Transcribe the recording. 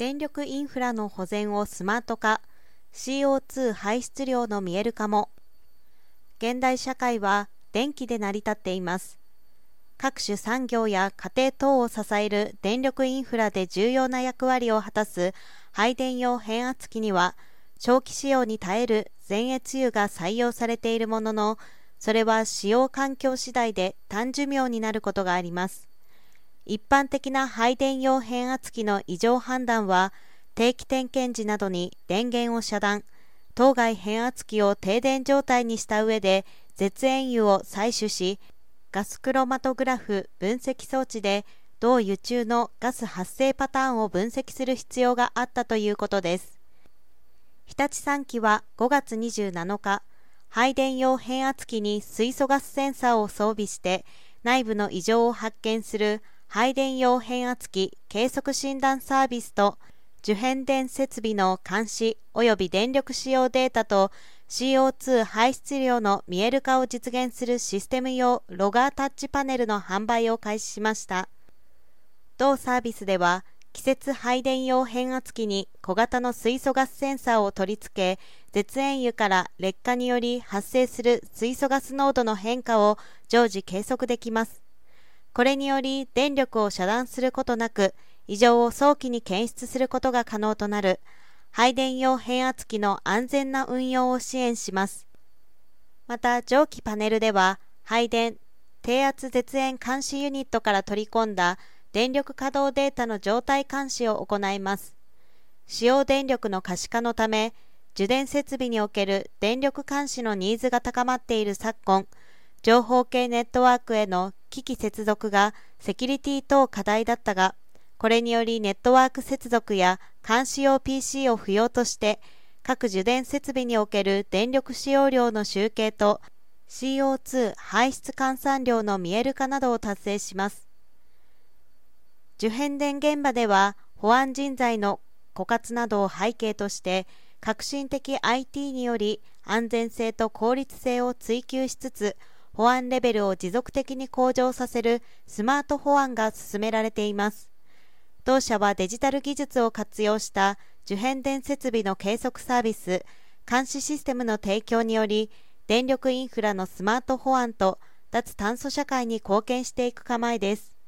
電力インフラの保全をスマート化。CO2 排出量の見える化も。現代社会は電気で成り立っています。各種産業や家庭等を支える電力インフラで重要な役割を果たす配電用変圧器には長期使用に耐える全越油が採用されているもののそれは使用環境次第で短寿命になることがあります。一般的な配電用変圧器の異常判断は定期点検時などに電源を遮断当該変圧器を停電状態にした上で絶縁油を採取しガスクロマトグラフ分析装置で同油中のガス発生パターンを分析する必要があったということです。日立3機は5月27日配電用変圧器に水素ガスセンサーを装備して内部の異常を発見する配電用変圧器計測診断サービスと受変電設備の監視及び電力使用データと CO2 排出量の見える化を実現するシステム用ロガータッチパネルの販売を開始しました。同サービスでは季節配電用変圧器に小型の水素ガスセンサーを取り付け絶縁油から劣化により発生する水素ガス濃度の変化を常時計測できます。これにより電力を遮断することなく異常を早期に検出することが可能となる配電用変圧器の安全な運用を支援します。また蒸気パネルでは配電低圧絶縁監視ユニットから取り込んだ電力稼働データの状態監視を行います。使用電力の可視化のため受電設備における電力監視のニーズが高まっている昨今情報系ネットワークへの機器接続がセキュリティ等課題だったが、これによりネットワーク接続や監視用 PC を不要として、各受電設備における電力使用量の集計と CO2 排出換算量の見える化などを達成します。受変電現場では保安人材の枯渇などを背景として革新的 IT により安全性と効率性を追求しつつ保安レベルを持続的に向上させるスマート保安が進められています。同社はデジタル技術を活用した受変電設備の計測サービス、監視システムの提供により、電力インフラのスマート保安と脱炭素社会に貢献していく構えです。